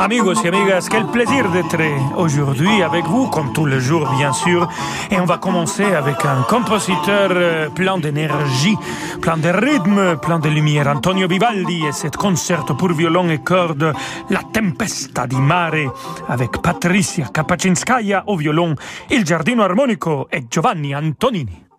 Amigos et amigas, quel plaisir d'être aujourd'hui avec vous, comme tous les jours bien sûr. Et on va commencer avec un compositeur euh, plein d'énergie, plein de rythme, plein de lumière, Antonio Vivaldi et cet concerto pour violon et cordes, La Tempesta di Mare, avec Patricia Kapacinskaya au violon, Il Giardino Armonico et Giovanni Antonini.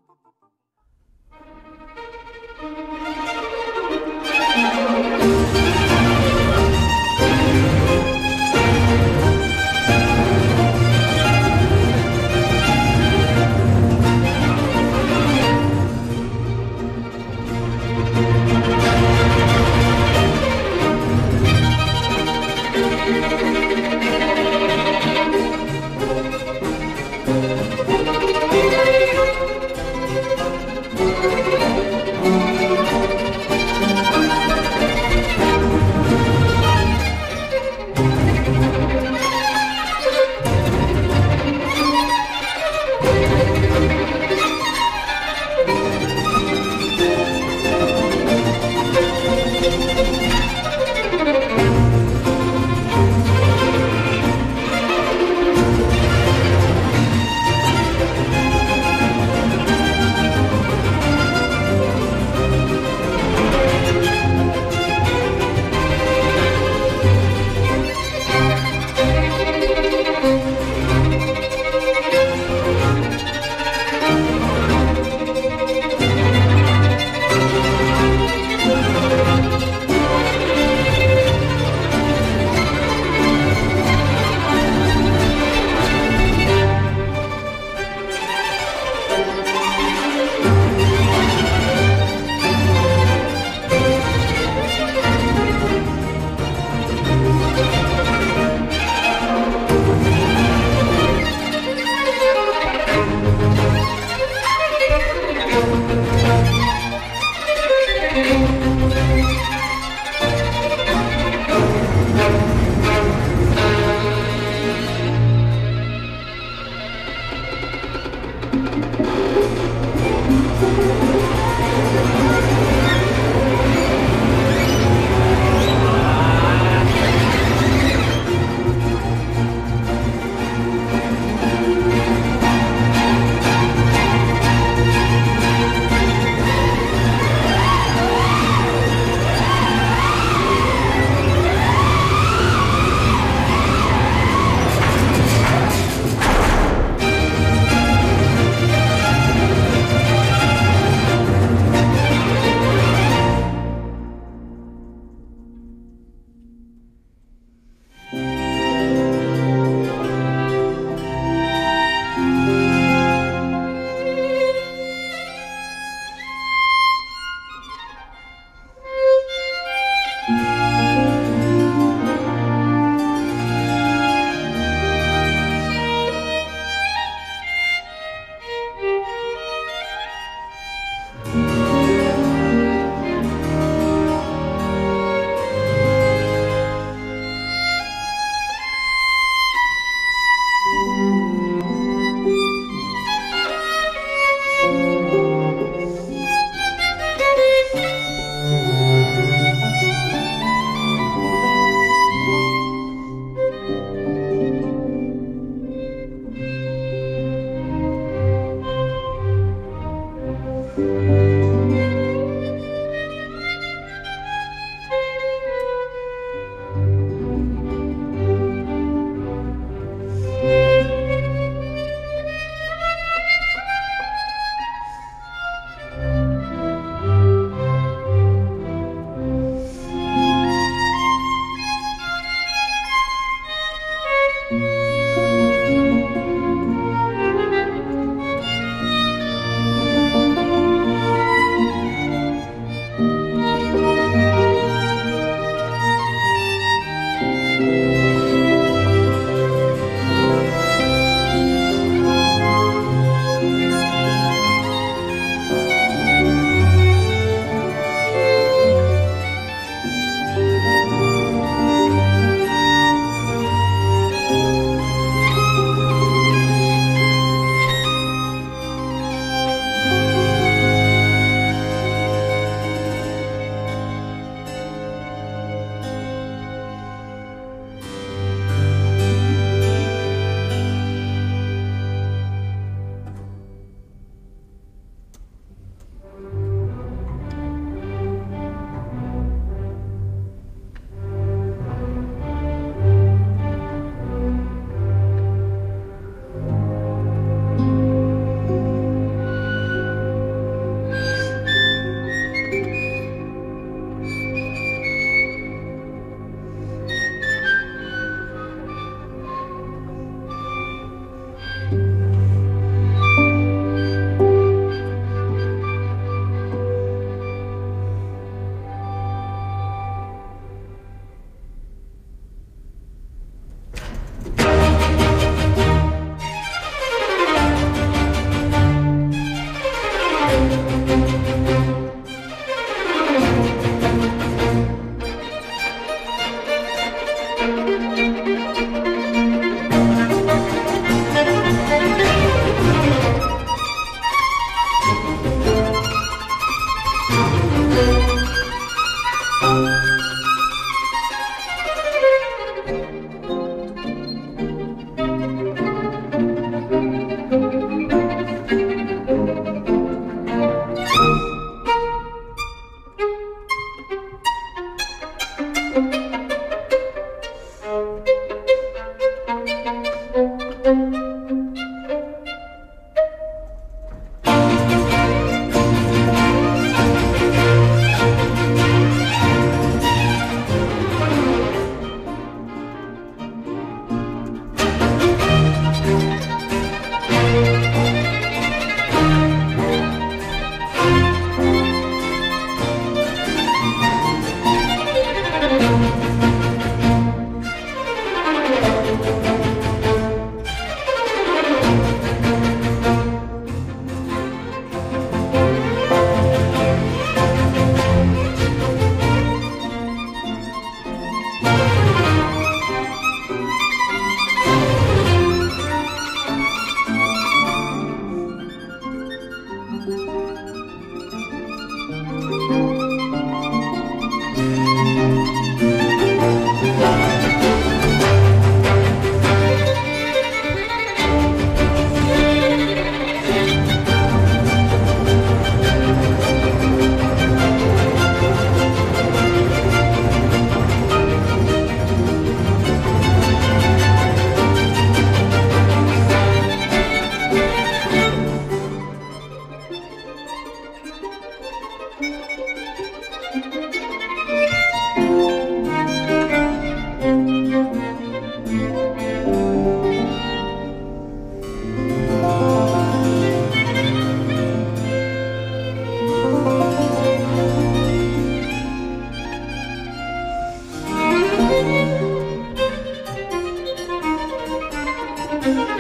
Thank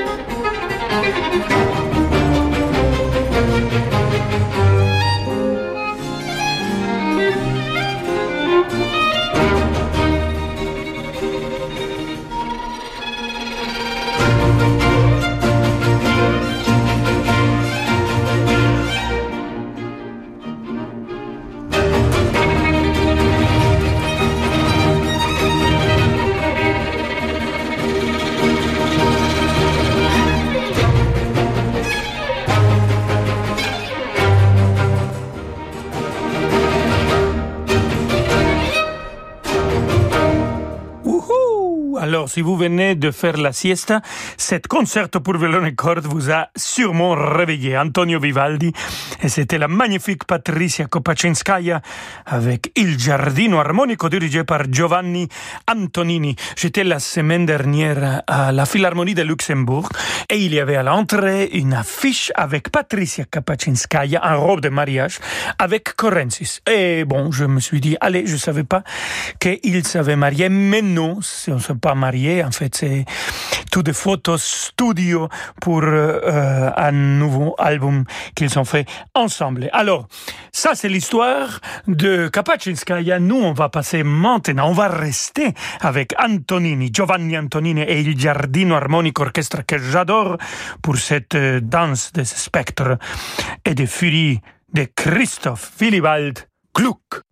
you. Si vous venez de faire la siesta, cette concerto pour violon et cordes vous a sûrement réveillé. Antonio Vivaldi, et c'était la magnifique Patricia Kopaczynskaya avec Il Giardino Armonico dirigé par Giovanni Antonini. J'étais la semaine dernière à la Philharmonie de Luxembourg et il y avait à l'entrée une affiche avec Patricia Kopaczynskaya en robe de mariage avec Corensis. Et bon, je me suis dit, allez, je savais pas qu'il s'avait marié, mais non, on ne s'est pas marié. En fait, c'est tout des photos studio pour euh, un nouveau album qu'ils ont fait ensemble. Alors, ça, c'est l'histoire de Kapachinskaya. Nous, on va passer maintenant, on va rester avec Antonini, Giovanni Antonini et il Giardino Harmonic Orchestra que j'adore pour cette euh, danse des spectres et des furies de Christoph Willibald Gluck.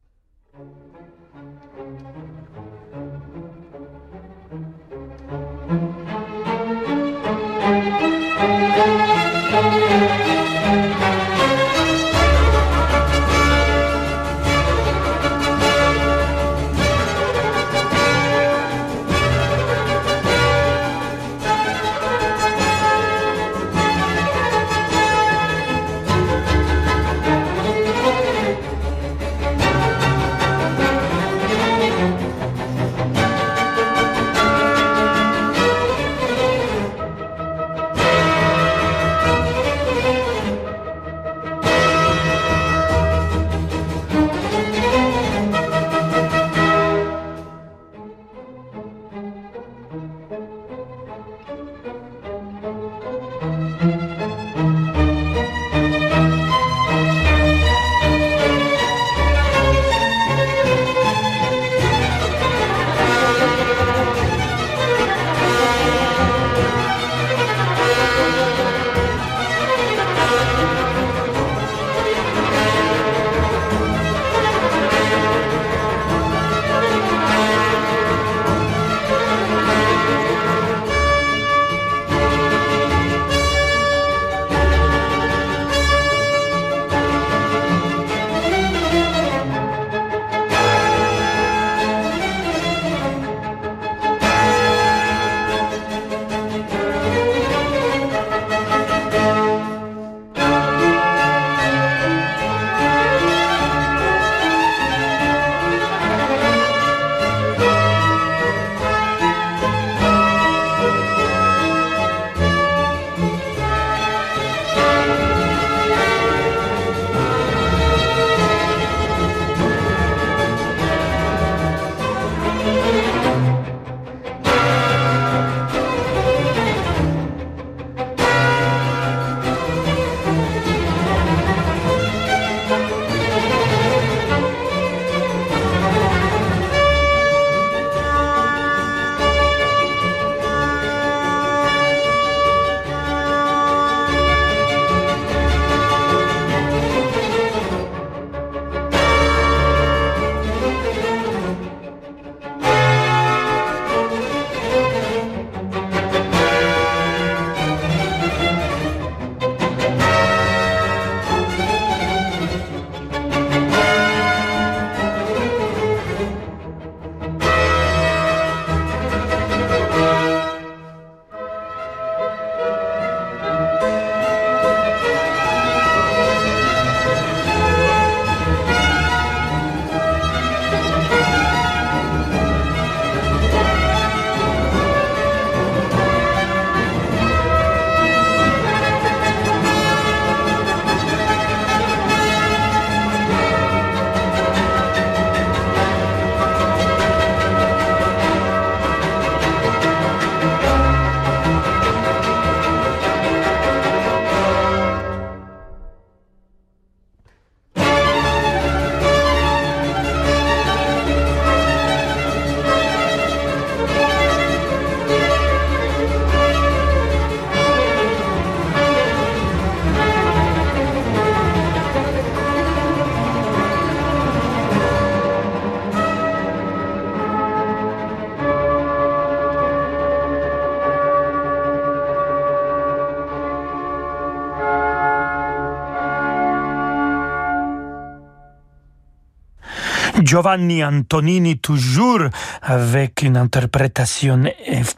Giovanni Antonini, toujours avec une interprétation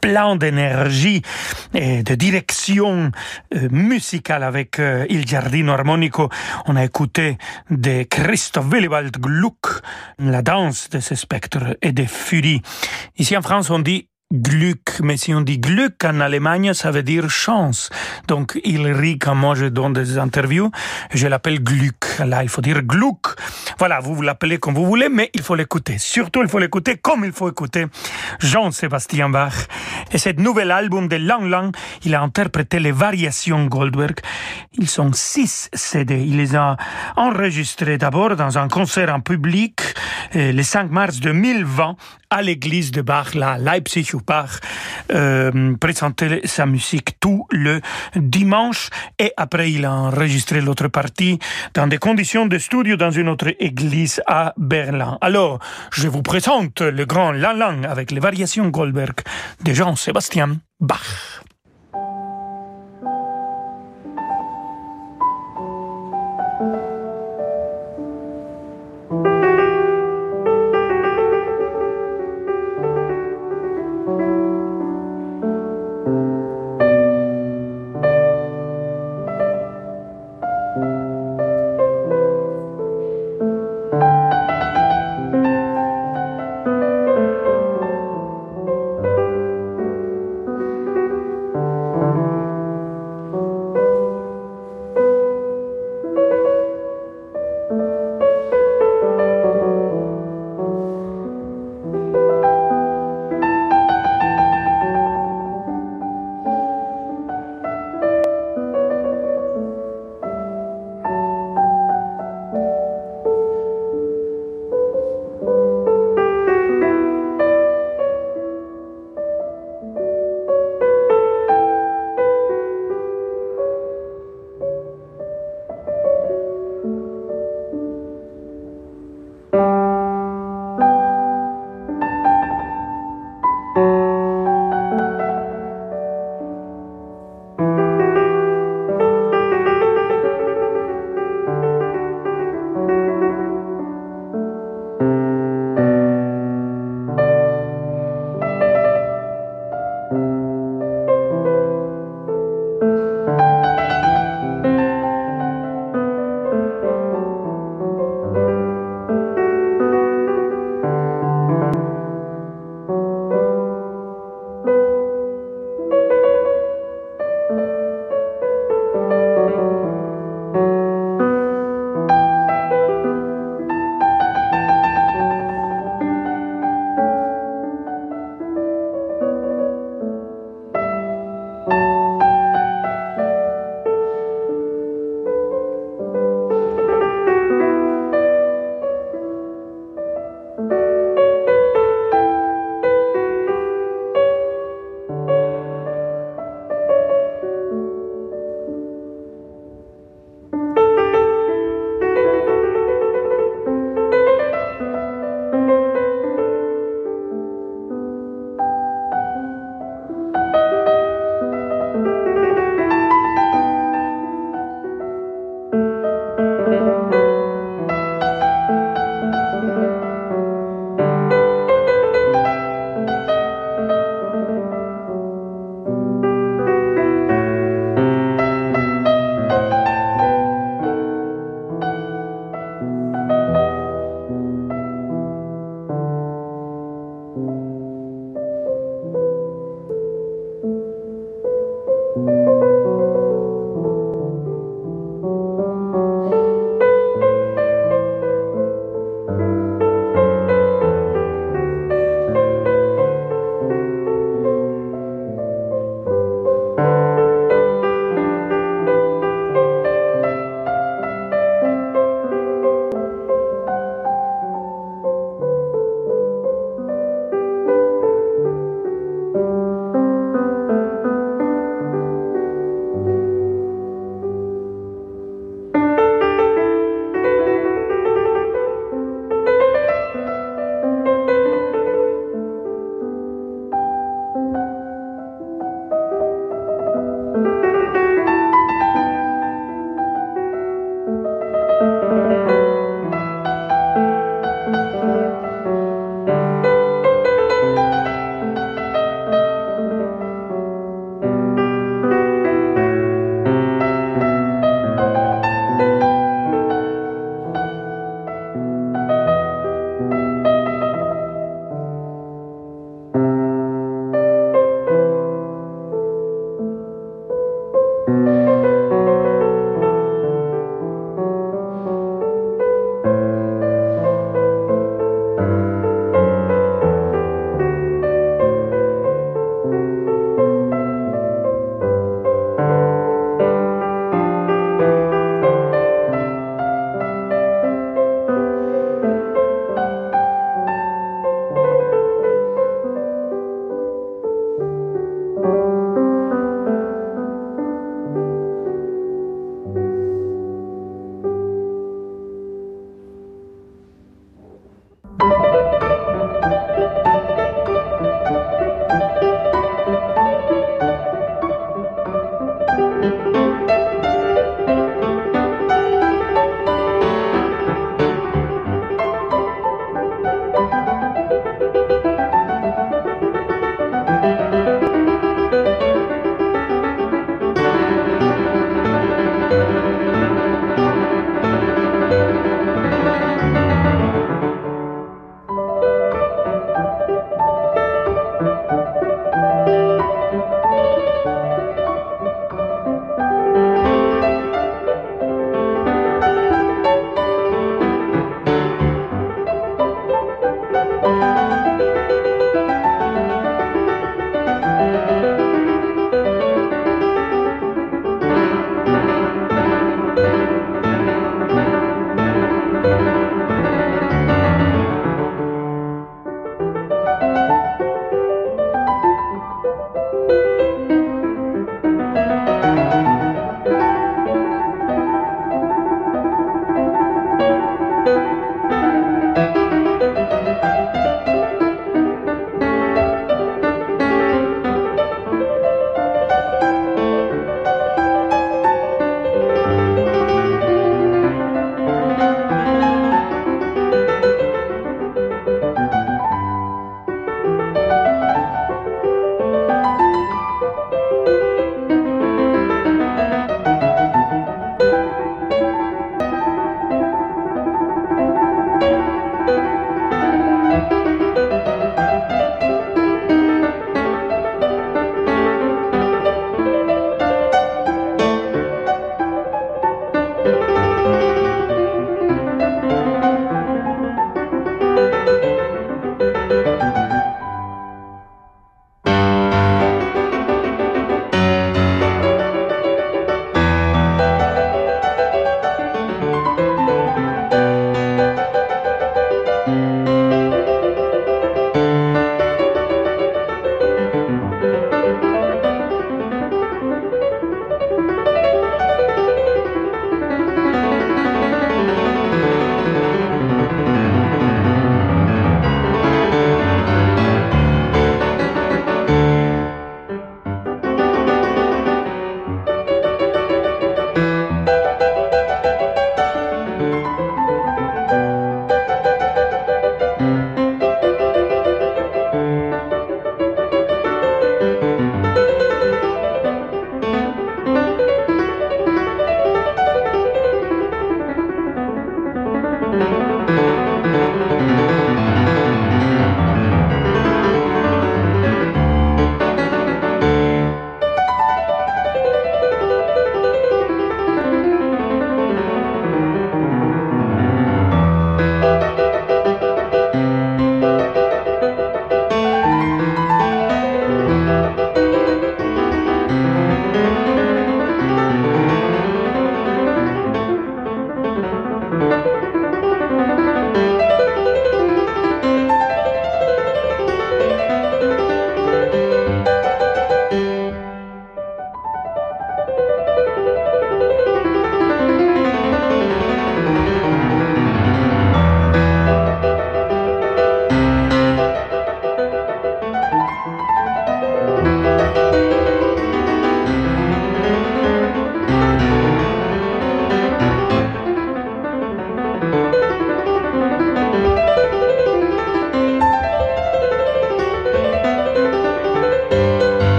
pleine d'énergie et de direction euh, musicale avec euh, Il Giardino Armonico. On a écouté de Christoph Willibald Gluck, la danse de ce spectre et des furies. Ici en France, on dit Glück, mais si on dit Glück en Allemagne, ça veut dire chance. Donc il rit quand moi je donne des interviews, je l'appelle Glück. Là, il faut dire Gluck. Voilà, vous l'appelez comme vous voulez, mais il faut l'écouter. Surtout, il faut l'écouter comme il faut écouter Jean-Sébastien Bach. Et cet nouvel album de Lang Lang, il a interprété les variations Goldberg. Ils sont six CD. Il les a enregistrés d'abord dans un concert en public euh, le 5 mars 2020 à l'église de Bach, là, Leipzig Bach euh, présentait sa musique tout le dimanche et après il a enregistré l'autre partie dans des conditions de studio dans une autre église à Berlin. Alors, je vous présente le grand Lang Lang avec les variations Goldberg de Jean-Sébastien Bach.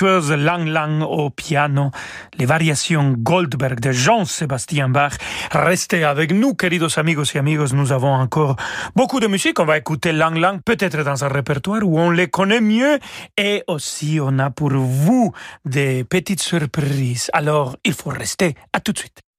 Lang Lang au piano, les variations Goldberg de Jean-Sébastien Bach. Restez avec nous, queridos amigos et amigos. Nous avons encore beaucoup de musique. On va écouter Lang Lang, peut-être dans un répertoire où on les connaît mieux. Et aussi, on a pour vous des petites surprises. Alors, il faut rester. À tout de suite.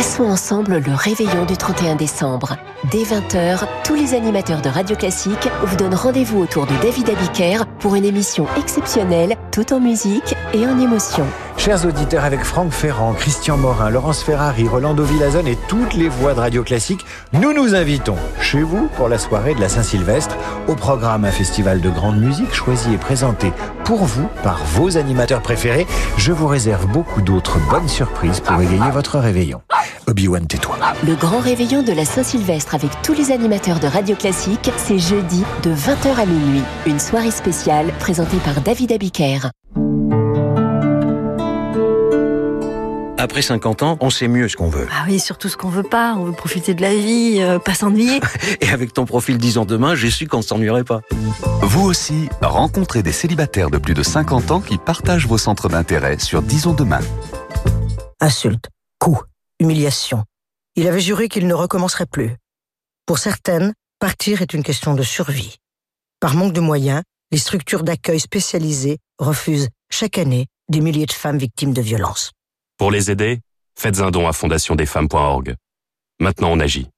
Passons ensemble le réveillon du 31 décembre. Dès 20h, tous les animateurs de Radio Classique vous donnent rendez-vous autour de David Abiker pour une émission exceptionnelle, tout en musique et en émotion. Chers auditeurs, avec Franck Ferrand, Christian Morin, Laurence Ferrari, Rolando Villazone et toutes les voix de Radio Classique, nous nous invitons chez vous pour la soirée de la Saint-Sylvestre. Au programme, un festival de grande musique choisi et présenté pour vous par vos animateurs préférés. Je vous réserve beaucoup d'autres bonnes surprises pour égayer votre réveillon. Obi-Wan, tais-toi. Le grand réveillon de la Saint-Sylvestre avec tous les animateurs de Radio Classique, c'est jeudi de 20h à minuit. Une soirée spéciale présentée par David Abiker. Après 50 ans, on sait mieux ce qu'on veut. Ah oui, surtout ce qu'on veut pas. On veut profiter de la vie, euh, pas s'ennuyer. Et avec ton profil 10 ans demain, j'ai su qu'on ne s'ennuierait pas. Vous aussi, rencontrez des célibataires de plus de 50 ans qui partagent vos centres d'intérêt sur Disons demain. Insulte, coup, humiliation. Il avait juré qu'il ne recommencerait plus. Pour certaines, partir est une question de survie. Par manque de moyens, les structures d'accueil spécialisées refusent chaque année des milliers de femmes victimes de violences. Pour les aider, faites un don à fondationdesfemmes.org. Maintenant, on agit.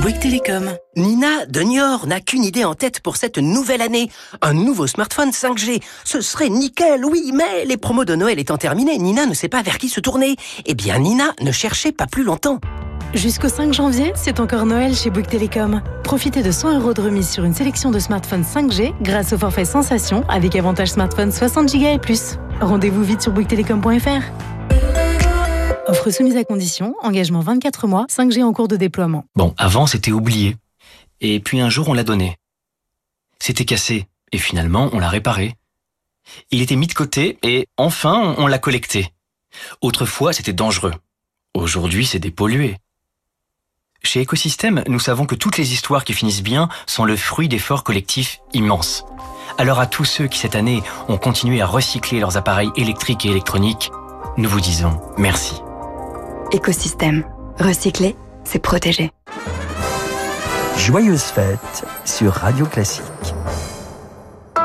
Bouygues Télécom. Nina de Niort n'a qu'une idée en tête pour cette nouvelle année. Un nouveau smartphone 5G. Ce serait nickel, oui, mais les promos de Noël étant terminées, Nina ne sait pas vers qui se tourner. Eh bien, Nina ne cherchait pas plus longtemps. Jusqu'au 5 janvier, c'est encore Noël chez Bouygues Télécom. Profitez de 100 euros de remise sur une sélection de smartphones 5G grâce au forfait Sensation avec avantage smartphone 60 Go et plus. Rendez-vous vite sur bouyguestelecom.fr. Offre soumise à condition, engagement 24 mois, 5G en cours de déploiement. Bon, avant c'était oublié. Et puis un jour on l'a donné. C'était cassé, et finalement on l'a réparé. Il était mis de côté, et enfin on l'a collecté. Autrefois c'était dangereux. Aujourd'hui c'est dépollué. Chez Écosystème, nous savons que toutes les histoires qui finissent bien sont le fruit d'efforts collectifs immenses. Alors à tous ceux qui cette année ont continué à recycler leurs appareils électriques et électroniques, nous vous disons merci. Écosystème. Recycler, c'est protéger. Joyeuses fêtes sur Radio Classique.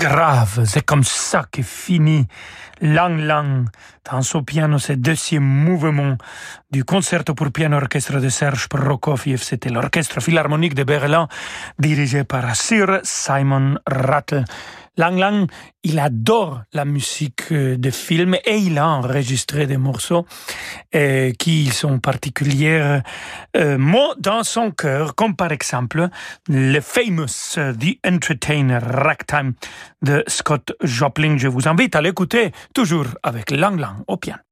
Grave. C'est comme ça que finit Lang Lang dans son piano, ce deuxième mouvement du concerto pour piano orchestre de Serge Prokofiev. C'était l'orchestre philharmonique de Berlin dirigé par Sir Simon Rattle. Lang Lang, il adore la musique euh, de film et il a enregistré des morceaux euh, qui sont particuliers euh, mots dans son cœur, comme par exemple le famous The Entertainer Ragtime de Scott Joplin. Je vous invite à l'écouter toujours avec Lang Lang au piano.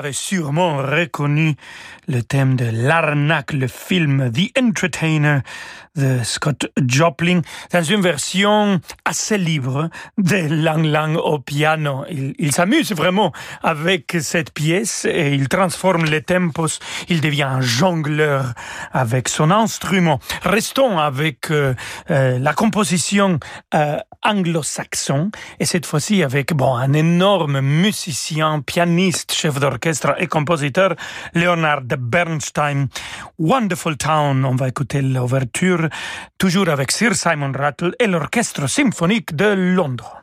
L'avez sûrement reconnu, le thème de l'arnaque, le film The Entertainer de Scott Joplin, dans une version assez libre de Lang Lang au piano. Il, il s'amuse vraiment avec cette pièce et il transforme les tempos. Il devient un jongleur avec son instrument. Restons avec euh, euh, la composition euh, anglo-saxon et cette fois-ci avec bon un énorme musicien, pianiste, chef d'orchestre et compositeur, Leonard Bernstein. Wonderful Town, on va écouter l'ouverture, toujours avec Sir Simon Rattle et l'orchestre symphonique de Londres.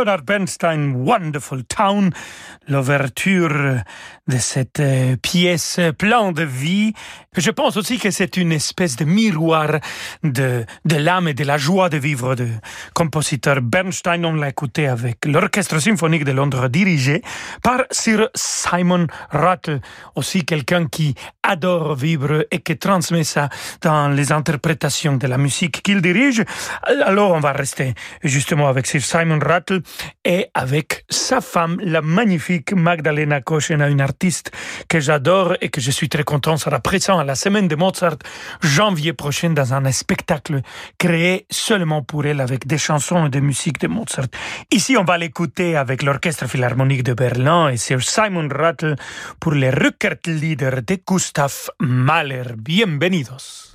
Leonard Bernstein, Wonderful Town, l'ouverture de cette euh, pièce pleine de vie. Je pense aussi que c'est une espèce de miroir de, l'âme et de la joie de vivre de compositeur Bernstein. On l'a écouté avec l'Orchestre symphonique de Londres dirigé par Sir Simon Rattle, aussi quelqu'un qui adore vivre et qui transmet ça dans les interprétations de la musique qu'il dirige. Alors on va rester justement avec Sir Simon Rattle et avec sa femme, la magnifique Magdalena Koschena, une artiste que j'adore et que je suis très content sera présent à la semaine de Mozart janvier prochain dans un spectacle créé seulement pour elle avec des chansons et des musiques de Mozart. Ici, on va l'écouter avec l'Orchestre Philharmonique de Berlin et Sir Simon Rattle pour les Rückert-Lieder de Gustav Mahler. Bienvenidos.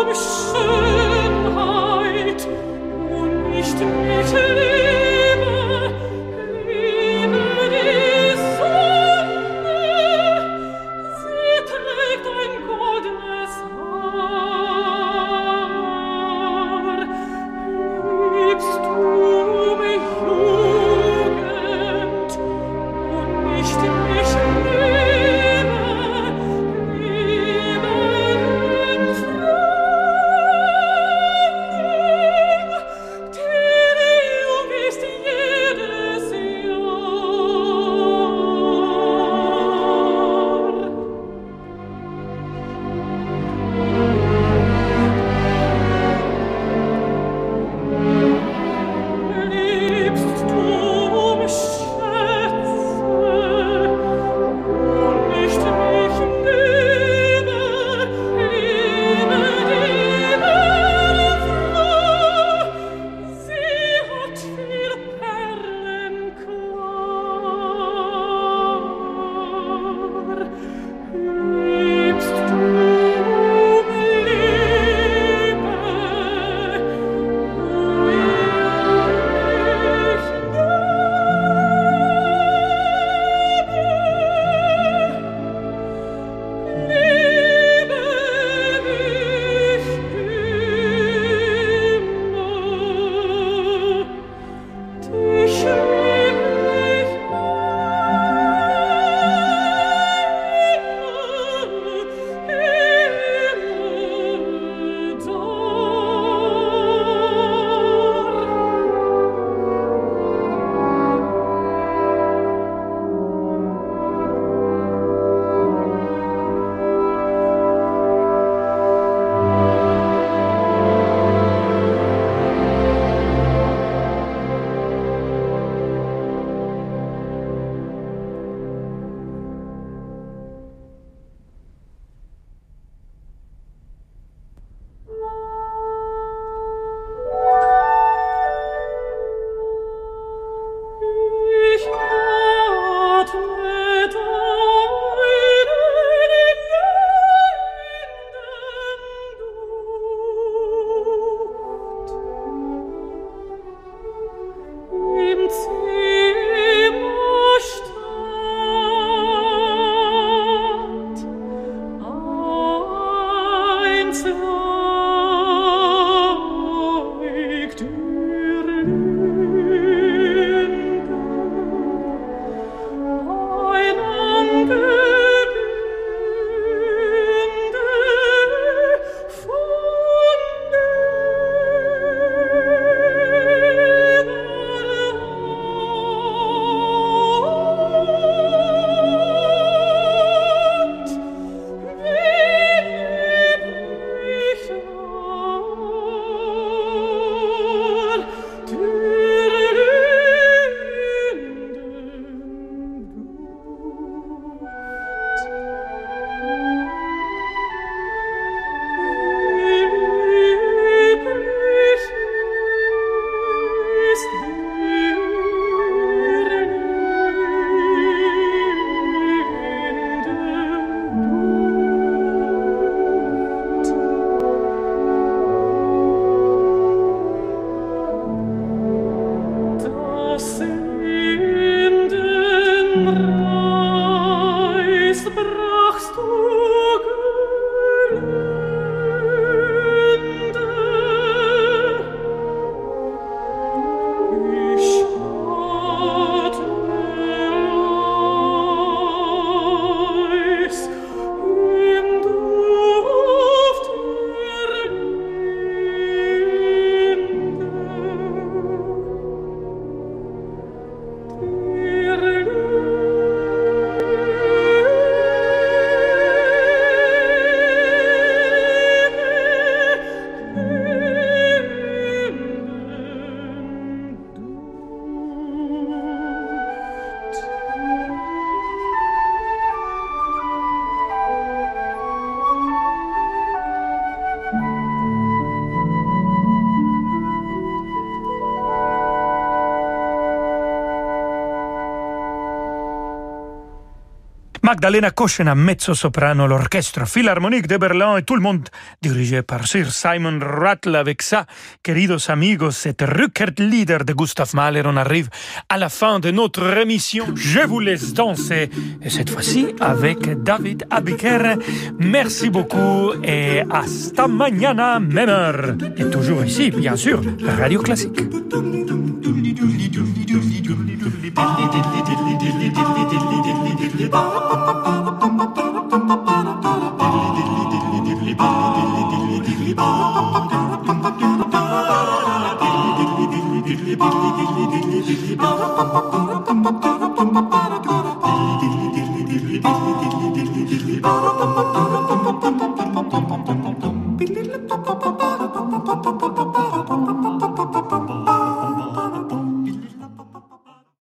Um Schönheit und nicht mit Liebe, Magdalena Koschena, mezzo-soprano, l'orchestre philharmonique de Berlin et tout le monde dirigé par Sir Simon Rattle avec ça. Queridos amigos, c'est Rückert Lieder de Gustav Mahler. On arrive à la fin de notre émission. Je vous laisse danser. Et cette fois-ci avec David Abiker. Merci beaucoup et hasta mañana, même heure. Et toujours ici, bien sûr, Radio Classique. Bum, bum, bum, bum.